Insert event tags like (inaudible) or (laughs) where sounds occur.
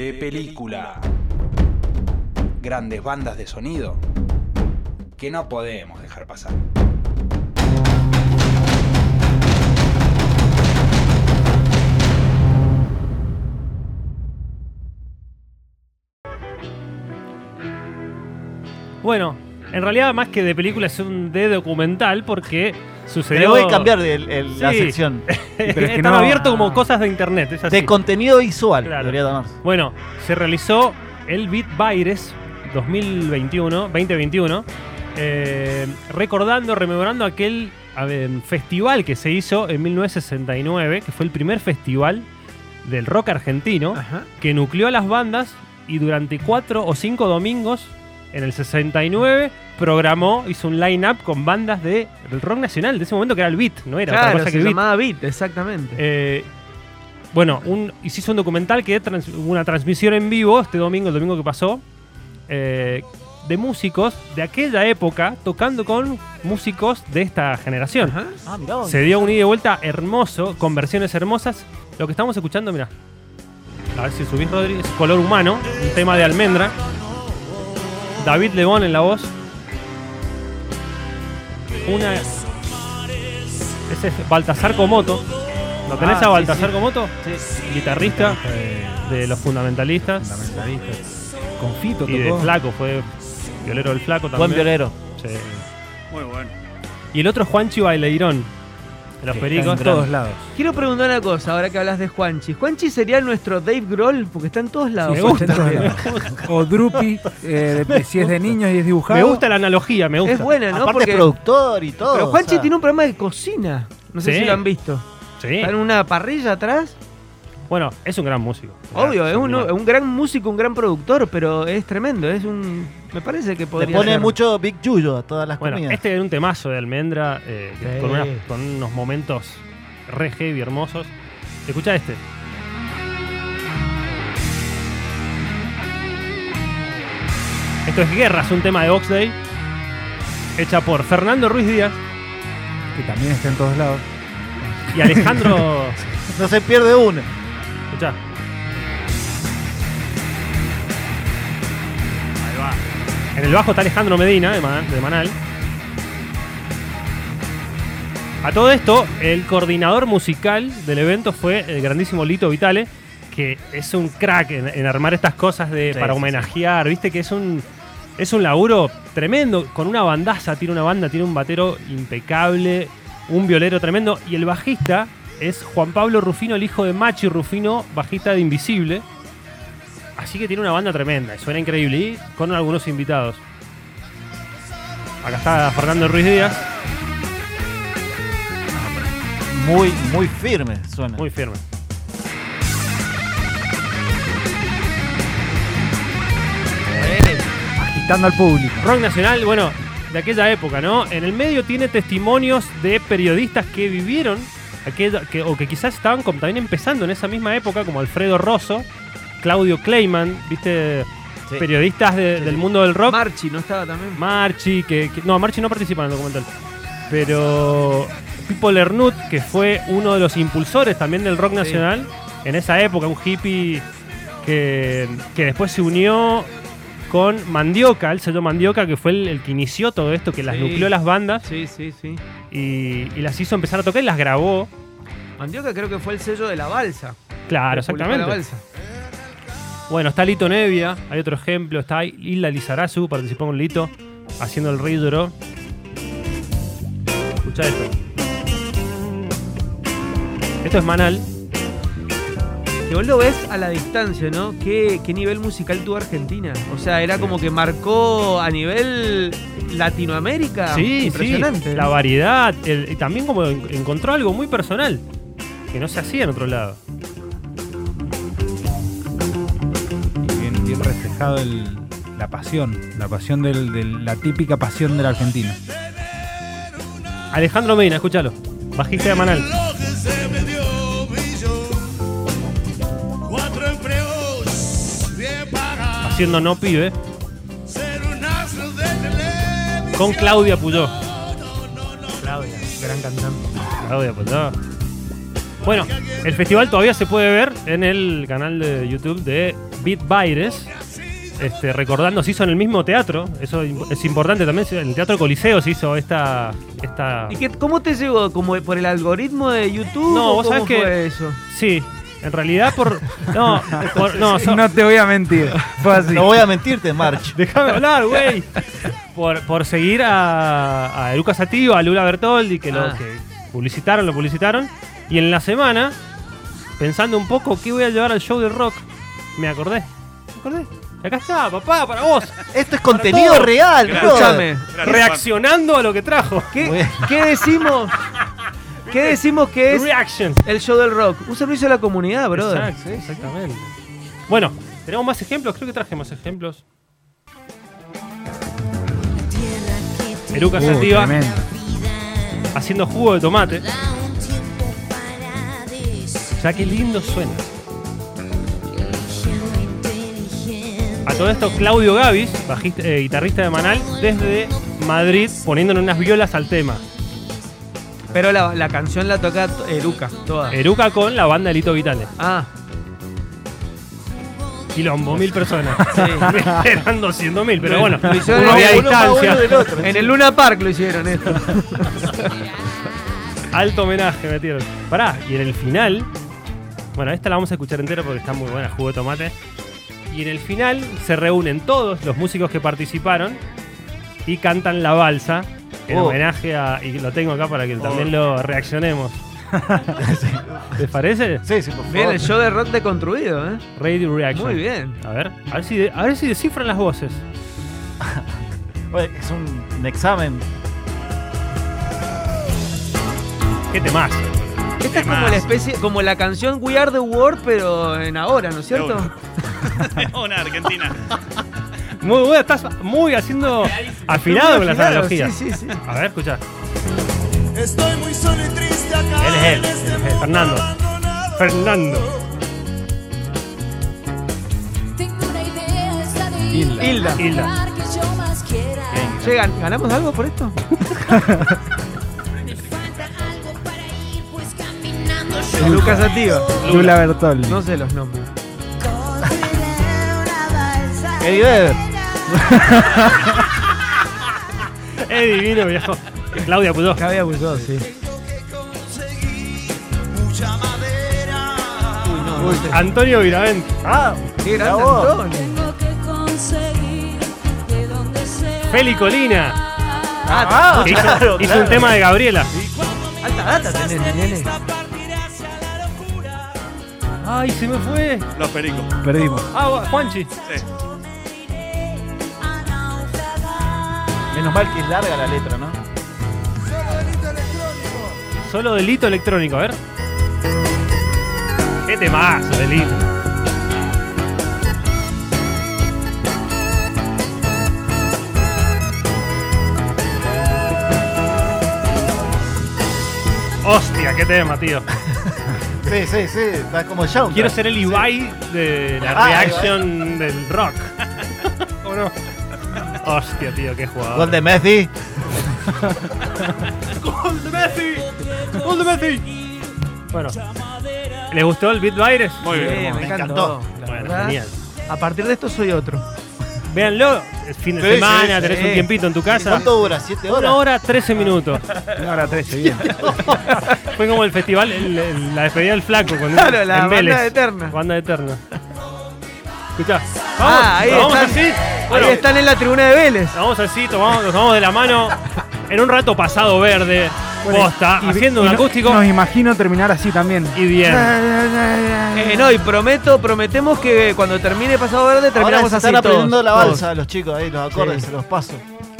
de película. Grandes bandas de sonido que no podemos dejar pasar. Bueno, en realidad más que de película es un de documental porque Sucedió... voy a cambiar el- el- la sección. (laughs) Pero es que Están no- abiertos como cosas de internet, es así. De contenido visual, Claro. debería llamarse. Bueno, se realizó el Beat Baires 2021, 2021, eh, recordando, rememorando aquel ver, festival que se hizo en 1969, que fue el primer festival del rock argentino, Ajá. que nucleó a las bandas y durante cuatro o cinco domingos en el 69 programó, hizo un line-up con bandas de, del rock nacional, de ese momento que era el Beat, no era otra Claro, cosa que se Beat. llamaba Beat, exactamente. Eh, bueno, un, hizo un documental que trans- hubo una transmisión en vivo este domingo, el domingo que pasó, eh, de músicos de aquella época tocando con músicos de esta generación. Ajá. Ah, mirá. Se dio un ida y vuelta hermoso, con versiones hermosas. Lo que estamos escuchando, mira. A ver si subís, Rodri. Es Color Humano, un tema de almendra. David Lebón en la voz. Una. Ese es Baltasar Comoto. ¿Lo tenés Ah, a sí, Baltasar sí. Comoto? Guitarrista Eh, de los fundamentalistas. fundamentalistas. Con Fito Y de. Flaco, fue violero del Flaco también. Buen violero. Sí. Muy bueno. Y el otro es Juanchi Baileirón. De los pericos. En todos lados. Quiero preguntar una cosa, ahora que hablas de Juanchi. ¿Juanchi sería nuestro Dave Grohl? Porque está en todos lados. Me gusta todos (laughs) lados. O Drupi, eh, de- si es de niños y es dibujado. Me gusta la analogía, me gusta. Es buena, ¿no? Aparte Porque- es productor y todo. Pero o Juanchi sea, tiene un programa de cocina. No sé Sí. si lo han visto. Sí. Está en una parrilla atrás. Bueno, es un gran músico. Obvio, es un, un gran músico, un gran productor, pero es tremendo. Es un. Me parece que Le podría. pone ser. mucho Big Yuyo a todas las Bueno, comidas. este era un temazo de almendra eh, Sí. con, unas- con unos momentos re heavy, hermosos. Escucha este. Esto es Guerras, un tema de Oxday. Hecha por Fernando Ruiz Díaz Que también está en todos lados. y Alejandro. (laughs) No se pierde una. Escuchá. Ahí va. En el bajo está Alejandro Medina, de, Ma- de Manal. A todo esto, el coordinador musical del evento fue el grandísimo Lito Vitale, que es un crack en, en armar estas cosas de, Sí, para homenajear, viste que es un, es un laburo tremendo, con una bandaza, tiene una banda, tiene un batero impecable, un violero tremendo, y el bajista es Juan Pablo Rufino, el hijo de Machi Rufino, bajista de Invisible. Así que tiene una banda tremenda, y suena increíble, y con algunos invitados. Acá está Fernando Ruiz Díaz, Muy, muy firme suena. muy firme. Agitando al público. Rock nacional, bueno, de aquella época, ¿no? En el medio tiene testimonios de periodistas que vivieron aquella, que, o que quizás estaban como también empezando en esa misma época, como Alfredo Rosso, Claudio Kleiman, ¿viste? Sí. Periodistas de- Sí, del mundo del rock. Marchi, ¿no estaba también? Marchi, que, que- no, Marchi no participa en el documental. Pero Pipo Lernut, que fue uno de los impulsores también del rock Sí. nacional, en esa época, un hippie que, que después se unió con Mandioca, el sello Mandioca, que fue el, el que inició todo esto, que las nucleó las bandas Sí, sí, sí. Y, y las hizo empezar a tocar y las grabó. Mandioca creo que fue el sello de la balsa. Claro, exactamente. La balsa. Bueno, está Lito Nevia, hay otro ejemplo, está Isla Lizarazu, participó con Lito, haciendo el lloró. Escucha esto. Esto es Manal. Que vos lo ves a la distancia, ¿no? ¿Qué, qué nivel musical tuvo Argentina? O sea, era como que marcó a nivel Latinoamérica. sí, impresionante. sí, la variedad. el- y también como en- encontró algo muy personal, que no se hacía en otro lado. Y bien, bien reflejado el- la pasión. La pasión del, del- la típica pasión del argentino. Alejandro Medina, escúchalo. Bajista de Manal. Haciendo no pibe. Con Claudia Puyó. Claudia, gran cantante. Claudia Puyó. Bueno, el festival todavía se puede ver en el canal de YouTube de Beat Baires. Este, recordando, se hizo en el mismo teatro. Eso es importante también. En el Teatro Coliseo se hizo esta. esta ¿Y qué, cómo te llegó? ¿Como por el algoritmo de YouTube? No, o vos sabés cómo que- fue eso? Sí, en realidad por. No, por- no, (laughs) so- No te voy a mentir. Fue así. No voy a mentirte, March. (laughs) Déjame hablar, güey. Por, por seguir a, a Lucas Sativa, a Lula Bertoldi, que lo Ah. que publicitaron, lo publicitaron. Y en la semana, pensando un poco qué voy a llevar al show de rock, me acordé. Me acordé. Y acá está, papá, para vos. Esto es contenido todo. real. Escúchame. Reaccionando a lo que trajo. ¿Qué, qué decimos? (laughs) ¿Qué decimos que es Reaction. el show del rock? Un servicio a la comunidad, brother. Exacto, exactamente. Bueno, tenemos más ejemplos. Creo que traje más ejemplos. Eruca Uh, Sativa tremendo. haciendo jugo de tomate. Ya qué lindo suena. A todo esto, Claudio Gavis, bajista- eh, guitarrista de Manal, desde Madrid, poniéndole unas violas al tema. Pero la, la canción la toca Eruca, toda. Eruca con la banda Elito Vitales. Ah, Quilombo, mil personas. (laughs) sí. (laughs) Eran 200 mil, pero bueno, Lo hicieron uno había Uno distancia. uno del otro. en el Luna Park lo hicieron esto. (laughs) Alto homenaje metieron. Pará, y en el final. Bueno, esta la vamos a escuchar entera porque está muy buena, jugo de tomate. Y en el final se reúnen todos los músicos que participaron y cantan la balsa en Oh. homenaje a. Y lo tengo acá para que también lo reaccionemos. (laughs) ¿Les parece? Sí, sí, por favor. Bien, el show de rock deconstruido, ¿eh? Radio Reaction. Muy bien. A ver, a ver si, a ver si descifran las voces. (laughs) Oye, es un, un examen. ¿Qué temas? Esta es como la especie, como la canción We Are the World, pero en ahora, ¿no es cierto? (laughs) Una Argentina. Muy buena, estás muy haciendo afilado con las analogías. Sí, sí, sí. A ver, escucha. Estoy muy solo y triste acá. Él es él, este él es él, mundo Fernando. abandonado. Fernando. Tengo una idea, esa de Hilda. Hilda. Hilda. Che, ¿gan- ¿ganamos algo por esto? (laughs) Pues Lucas Sativa. Lula Bertoldi. No sé los nombres. Eddie Vedder. (laughs) Es divino, viejo. Claudia Pudó. Cabía Buzó, sí. Mucha madera. Uy, no, no sé. Antonio Viravent. Ah, Qué vos. Antonio. Tengo que conseguir de donde sea. Feli Colina. Ah, que hizo, claro, hizo claro. un tema de Gabriela. alta data tenés, nene. Ay, se me fue. Los pericos. Perdimos. Ah, Juanchi. Sí. Menos mal que es larga la letra, ¿no? Solo delito electrónico, a ver. Qué temazo, delito. Hostia, qué tema, tío. (laughs) Sí, sí, sí. Está como Shawn. Quiero ser el Ibai de la Ah, reaction del rock. (laughs) ¿O no? Hostia, tío, qué jugador. Gol de Messi. (laughs) ¡Gol de Messi! ¡Gol de Messi! Bueno, ¿les gustó el Beat Baires? Muy Sí, bien. me me encantó. Bueno, verdad, genial. A partir de esto soy otro. Véanlo, es fin de Sí, semana, sí, tenés sí. un tiempito en tu casa. ¿Cuánto dura? ¿Siete Una horas? hora, 13 minutos. Una hora 13, bien. (laughs) Fue como el festival, el- el- la despedida del flaco. Cuando, Claro, la en banda Vélez. eterna. Banda eterna. Escuchá. Vamos, Ah, ahí vamos están. así. Bueno, Ahí están en la tribuna de Vélez. Vamos así, tomamos, nos vamos de la mano. En un rato pasado verde, posta, Y- haciendo y un no- acústico Nos imagino terminar así también. y bien. Eh, no, y prometo, prometemos que cuando termine Pasado Verde Ahora terminamos así están aprendiendo todos, la todos. balsa los chicos ahí, los acordes, Sí. se los paso.